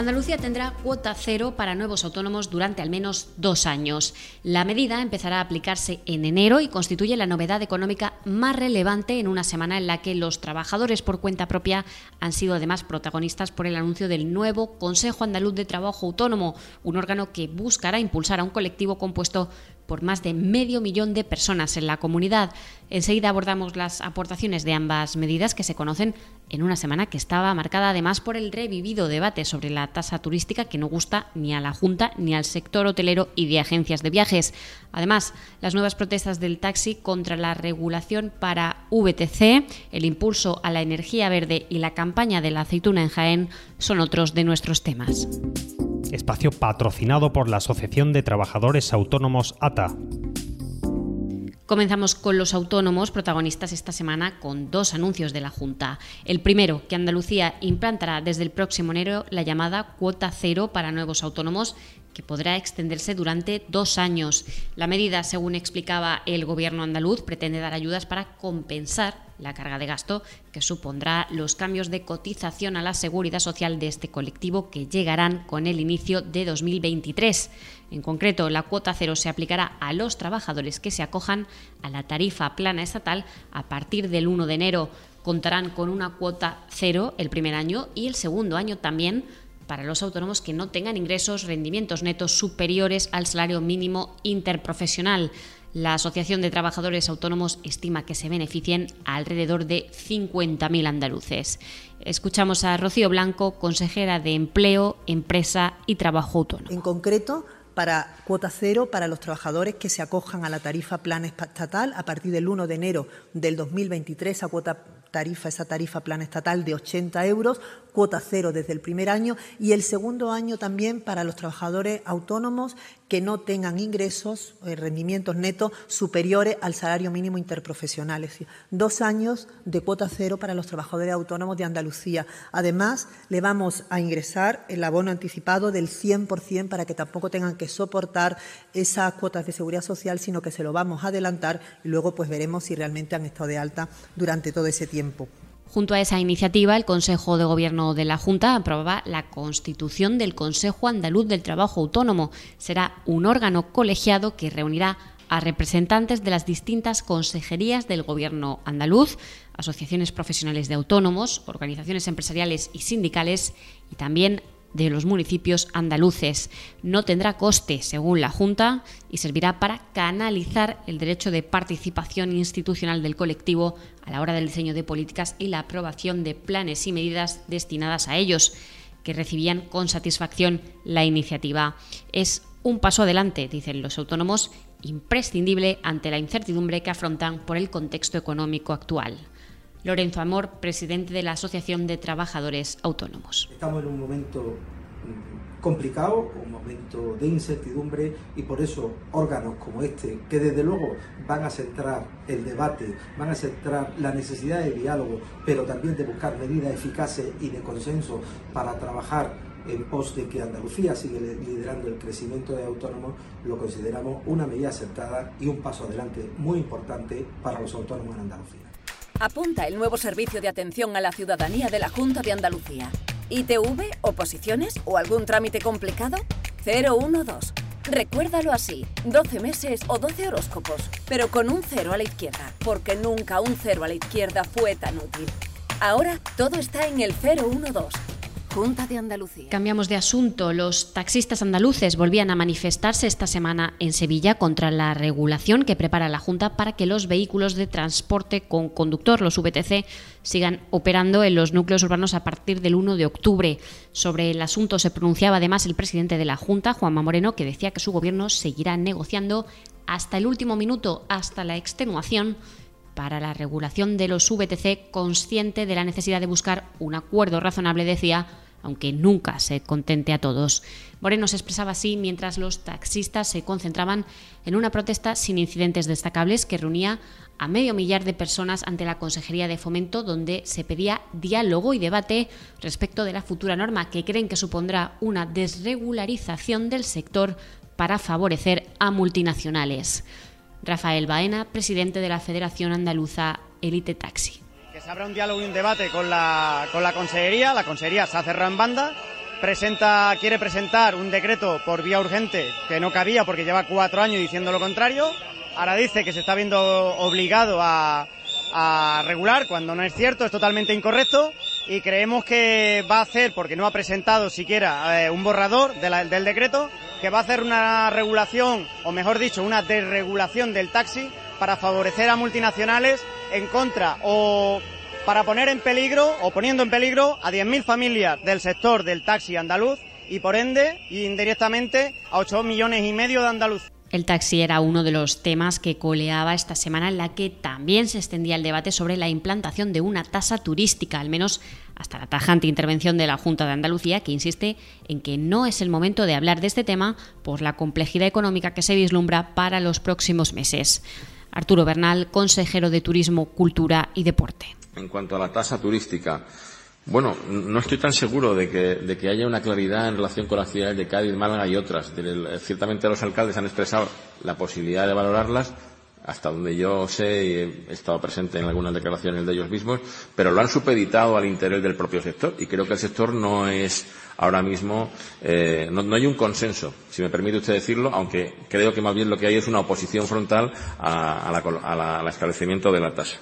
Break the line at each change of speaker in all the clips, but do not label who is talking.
Andalucía tendrá cuota cero para nuevos autónomos durante al menos dos años. La medida empezará a aplicarse en enero y constituye la novedad económica más relevante en una semana en la que los trabajadores por cuenta propia han sido además protagonistas por el anuncio del nuevo Consejo Andaluz de Trabajo Autónomo, un órgano que buscará impulsar a un colectivo compuesto por más de medio millón de personas en la comunidad. Enseguida abordamos las aportaciones de ambas medidas que se conocen en una semana que estaba marcada además por el revivido debate sobre la tasa turística que no gusta ni a la Junta ni al sector hotelero y de agencias de viajes. Además, las nuevas protestas del taxi contra la regulación para VTC, el impulso a la energía verde y la campaña de la aceituna en Jaén son otros de nuestros temas
espacio patrocinado por la Asociación de Trabajadores Autónomos ATA.
Comenzamos con los autónomos protagonistas esta semana con dos anuncios de la Junta. El primero, que Andalucía implantará desde el próximo enero la llamada cuota cero para nuevos autónomos que podrá extenderse durante dos años. La medida, según explicaba el gobierno andaluz, pretende dar ayudas para compensar la carga de gasto que supondrá los cambios de cotización a la seguridad social de este colectivo que llegarán con el inicio de 2023. En concreto, la cuota cero se aplicará a los trabajadores que se acojan a la tarifa plana estatal a partir del 1 de enero. Contarán con una cuota cero el primer año y el segundo año también para los autónomos que no tengan ingresos, rendimientos netos superiores al salario mínimo interprofesional. La Asociación de Trabajadores Autónomos estima que se beneficien a alrededor de 50.000 andaluces. Escuchamos a Rocío Blanco, consejera de Empleo, Empresa y Trabajo Autónomo.
En concreto, para cuota cero para los trabajadores que se acojan a la tarifa plan estatal a partir del 1 de enero del 2023 a cuota tarifa, esa tarifa plan estatal de 80 euros, cuota cero desde el primer año y el segundo año también para los trabajadores autónomos que no tengan ingresos, eh, rendimientos netos superiores al salario mínimo interprofesional. Es decir, dos años de cuota cero para los trabajadores autónomos de Andalucía. Además, le vamos a ingresar el abono anticipado del 100% para que tampoco tengan que soportar esas cuotas de seguridad social, sino que se lo vamos a adelantar y luego pues veremos si realmente han estado de alta durante todo ese tiempo.
Junto a esa iniciativa, el Consejo de Gobierno de la Junta aprobaba la constitución del Consejo Andaluz del Trabajo Autónomo. Será un órgano colegiado que reunirá a representantes de las distintas consejerías del Gobierno andaluz, asociaciones profesionales de autónomos, organizaciones empresariales y sindicales y también de los municipios andaluces. No tendrá coste, según la Junta, y servirá para canalizar el derecho de participación institucional del colectivo a la hora del diseño de políticas y la aprobación de planes y medidas destinadas a ellos, que recibían con satisfacción la iniciativa. Es un paso adelante, dicen los autónomos, imprescindible ante la incertidumbre que afrontan por el contexto económico actual. Lorenzo Amor, presidente de la Asociación de Trabajadores Autónomos.
Estamos en un momento mm, complicado, un momento de incertidumbre y por eso órganos como este, que desde luego van a centrar el debate, van a centrar la necesidad de diálogo, pero también de buscar medidas eficaces y de consenso para trabajar en pos de que Andalucía sigue liderando el crecimiento de autónomos, lo consideramos una medida acertada y un paso adelante muy importante para los autónomos en Andalucía.
Apunta el nuevo servicio de atención a la ciudadanía de la Junta de Andalucía. ¿ITV, oposiciones o algún trámite complicado? 012. Recuérdalo así, 12 meses o 12 horóscopos, pero con un cero a la izquierda, porque nunca un cero a la izquierda fue tan útil. Ahora todo está en el 012 Junta de Andalucía.
Cambiamos de asunto. Los taxistas andaluces volvían a manifestarse esta semana en Sevilla contra la regulación que prepara la Junta para que los vehículos de transporte con conductor, los VTC, sigan operando en los núcleos urbanos a partir del 1 de octubre. Sobre el asunto se pronunciaba además el presidente de la Junta, Juanma Moreno, que decía que su gobierno seguirá negociando hasta el último minuto, hasta la extenuación para la regulación de los VTC, consciente de la necesidad de buscar un acuerdo razonable, decía, aunque nunca se contente a todos. Moreno se expresaba así mientras los taxistas se concentraban en una protesta sin incidentes destacables que reunía a medio millar de personas ante la Consejería de Fomento, donde se pedía diálogo y debate respecto de la futura norma que creen que supondrá una desregularización del sector para favorecer a multinacionales. Rafael Baena, presidente de la Federación Andaluza Elite Taxi.
Que se abra un diálogo y un debate con la, con la Consejería. La Consejería se ha en banda. Presenta, quiere presentar un decreto por vía urgente que no cabía porque lleva cuatro años diciendo lo contrario. Ahora dice que se está viendo obligado a, regular cuando no es cierto, es totalmente incorrecto y creemos que va a hacer, porque no ha presentado siquiera eh, un borrador del decreto, que va a hacer una regulación, o mejor dicho, una desregulación del taxi para favorecer a multinacionales en contra o para poner en peligro o poniendo en peligro a 10.000 familias del sector del taxi andaluz y por ende indirectamente a 8 millones y medio de andaluces.
El taxi era uno de los temas que coleaba esta semana en la que también se extendía el debate sobre la implantación de una tasa turística, al menos hasta la tajante intervención de la Junta de Andalucía, que insiste en que no es el momento de hablar de este tema por la complejidad económica que se vislumbra para los próximos meses. Arturo Bernal, consejero de Turismo, Cultura y Deporte.
En cuanto a la tasa turística, bueno, no estoy tan seguro de que, haya una claridad en relación con las ciudades de Cádiz, Málaga y otras. ciertamente los alcaldes han expresado la posibilidad de valorarlas, hasta donde yo sé y he estado presente en algunas declaraciones de ellos mismos, pero lo han supeditado al interés del propio sector y creo que el sector no es ahora mismo, eh, no, hay un consenso, si me permite usted decirlo, aunque creo que más bien lo que hay es una oposición frontal al establecimiento de la tasa.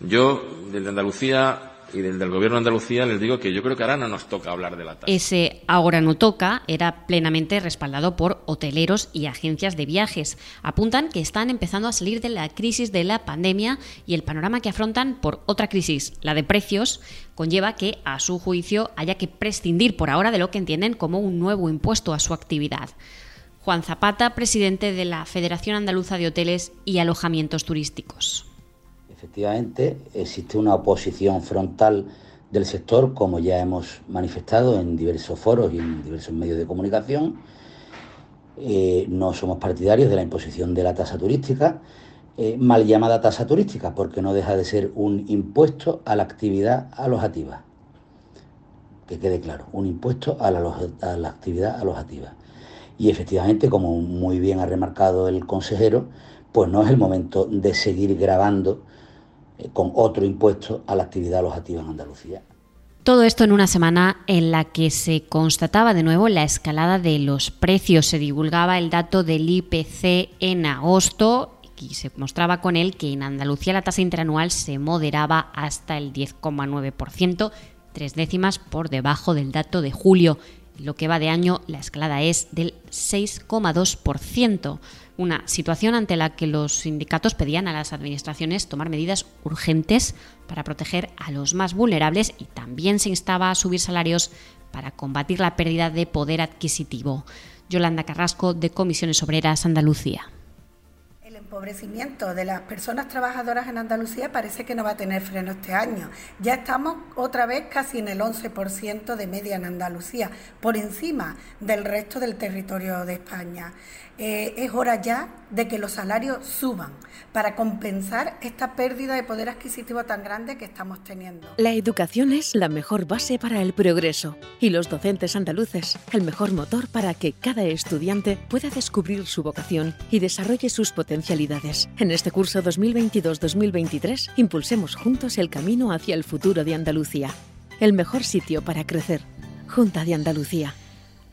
Yo, desde Andalucía, y del, del, Gobierno de Andalucía les digo que yo creo que ahora no nos toca hablar de la tasa.
Ese ahora no toca era plenamente respaldado por hoteleros y agencias de viajes. Apuntan que están empezando a salir de la crisis de la pandemia y el panorama que afrontan por otra crisis, la de precios, conlleva que, a su juicio, haya que prescindir por ahora de lo que entienden como un nuevo impuesto a su actividad. Juan Zapata, presidente de la Federación Andaluza de Hoteles y Alojamientos Turísticos.
Efectivamente, existe una oposición frontal del sector, como ya hemos manifestado en diversos foros y en diversos medios de comunicación. Eh, no somos partidarios de la imposición de la tasa turística, eh, mal llamada tasa turística, porque no deja de ser un impuesto a la actividad alojativa. Que quede claro, un impuesto a la, a la actividad alojativa. Y efectivamente, como muy bien ha remarcado el consejero, pues no es el momento de seguir grabando con otro impuesto a la actividad alojativa en Andalucía.
Todo esto en una semana en la que se constataba de nuevo la escalada de los precios. Se divulgaba el dato del IPC en agosto y se mostraba con él que en Andalucía la tasa interanual se moderaba hasta el 10,9%, tres décimas por debajo del dato de julio. Lo que va de año, la escalada es del 6,2% una situación ante la que los sindicatos pedían a las administraciones tomar medidas urgentes para proteger a los más vulnerables y también se instaba a subir salarios para combatir la pérdida de poder adquisitivo. Yolanda Carrasco, de Comisiones Obreras Andalucía
empobrecimiento de las personas trabajadoras en Andalucía parece que no va a tener freno este año. Ya estamos otra vez casi en el 11% de media en Andalucía, por encima del resto del territorio de España. Eh, es hora ya de que los salarios suban para compensar esta pérdida de poder adquisitivo tan grande que estamos teniendo.
La educación es la mejor base para el progreso y los docentes andaluces el mejor motor para que cada estudiante pueda descubrir su vocación y desarrolle sus potencialidades. En este curso 2022-2023 impulsemos juntos el camino hacia el futuro de Andalucía. El mejor sitio para crecer. Junta de Andalucía.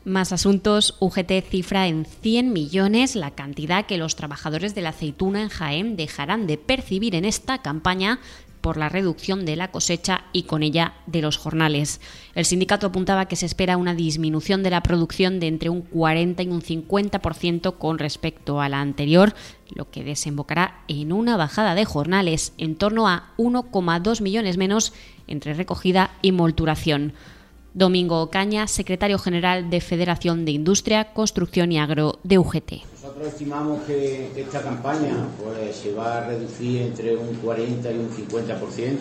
Más asuntos, UGT cifra en 100 millones la cantidad que los trabajadores de la aceituna en Jaén dejarán de percibir en esta campaña por la reducción de la cosecha y con ella de los jornales. El sindicato apuntaba que se espera una disminución de la producción de entre un 40 y un 50% con respecto a la anterior, lo que desembocará en una bajada de jornales en torno a 1,2 millones menos entre recogida y molturación. Domingo Ocaña, secretario general de Federación de Industria, Construcción y Agro de UGT.
Nosotros estimamos que esta campaña pues, se va a reducir entre un 40 y un 50%.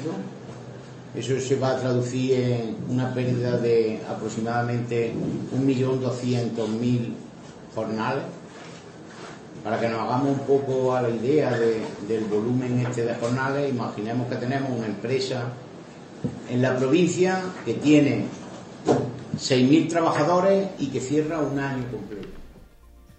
Eso se va a traducir en una pérdida de aproximadamente 1.200.000 jornales. Para que nos hagamos un poco a la idea del volumen este de jornales, imaginemos que tenemos una empresa en la provincia que tiene 6.000 trabajadores y que cierra un año completo.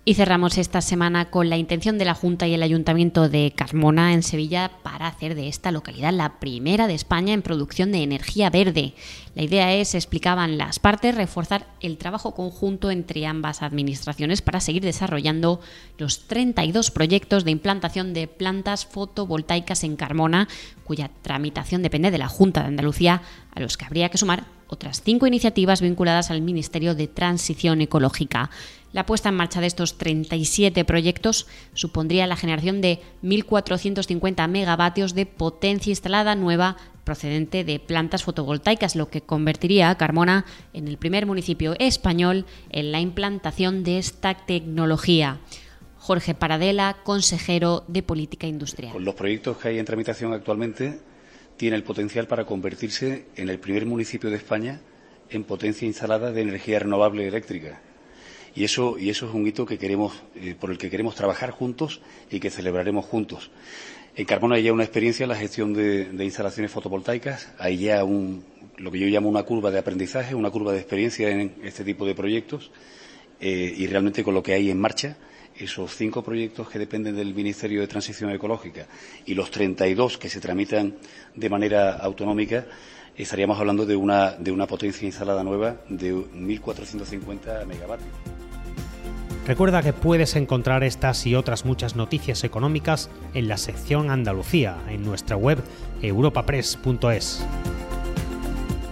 Y cerramos esta semana con la intención de la Junta y el Ayuntamiento de Carmona, en Sevilla, para hacer de esta localidad la primera de España en producción de energía verde. La idea es, explicaban las partes, reforzar el trabajo conjunto entre ambas administraciones para seguir desarrollando los 32 proyectos de implantación de plantas fotovoltaicas en Carmona, cuya tramitación depende de la Junta de Andalucía, a los que habría que sumar otras cinco iniciativas vinculadas al Ministerio de Transición Ecológica. La puesta en marcha de estos 37 proyectos supondría la generación de 1.450 megavatios de potencia instalada nueva procedente de plantas fotovoltaicas, lo que convertiría a Carmona en el primer municipio español en la implantación de esta tecnología. Jorge Paradela, consejero de Política Industrial.
Con los proyectos que hay en tramitación actualmente, tiene el potencial para convertirse en el primer municipio de España en potencia instalada de energía renovable eléctrica. Y eso, y eso es un hito que queremos, eh, por el que queremos trabajar juntos y que celebraremos juntos. En Carmona hay ya una experiencia en la gestión de, instalaciones fotovoltaicas, hay ya un, lo que yo llamo una curva de aprendizaje, una curva de experiencia en este tipo de proyectos eh, y realmente con lo que hay en marcha esos cinco proyectos que dependen del Ministerio de Transición Ecológica y los 32 que se tramitan de manera autonómica, estaríamos hablando de una, potencia instalada nueva de 1.450 megavatios.
Recuerda que puedes encontrar estas y otras muchas noticias económicas en la sección Andalucía, en nuestra web europapress.es.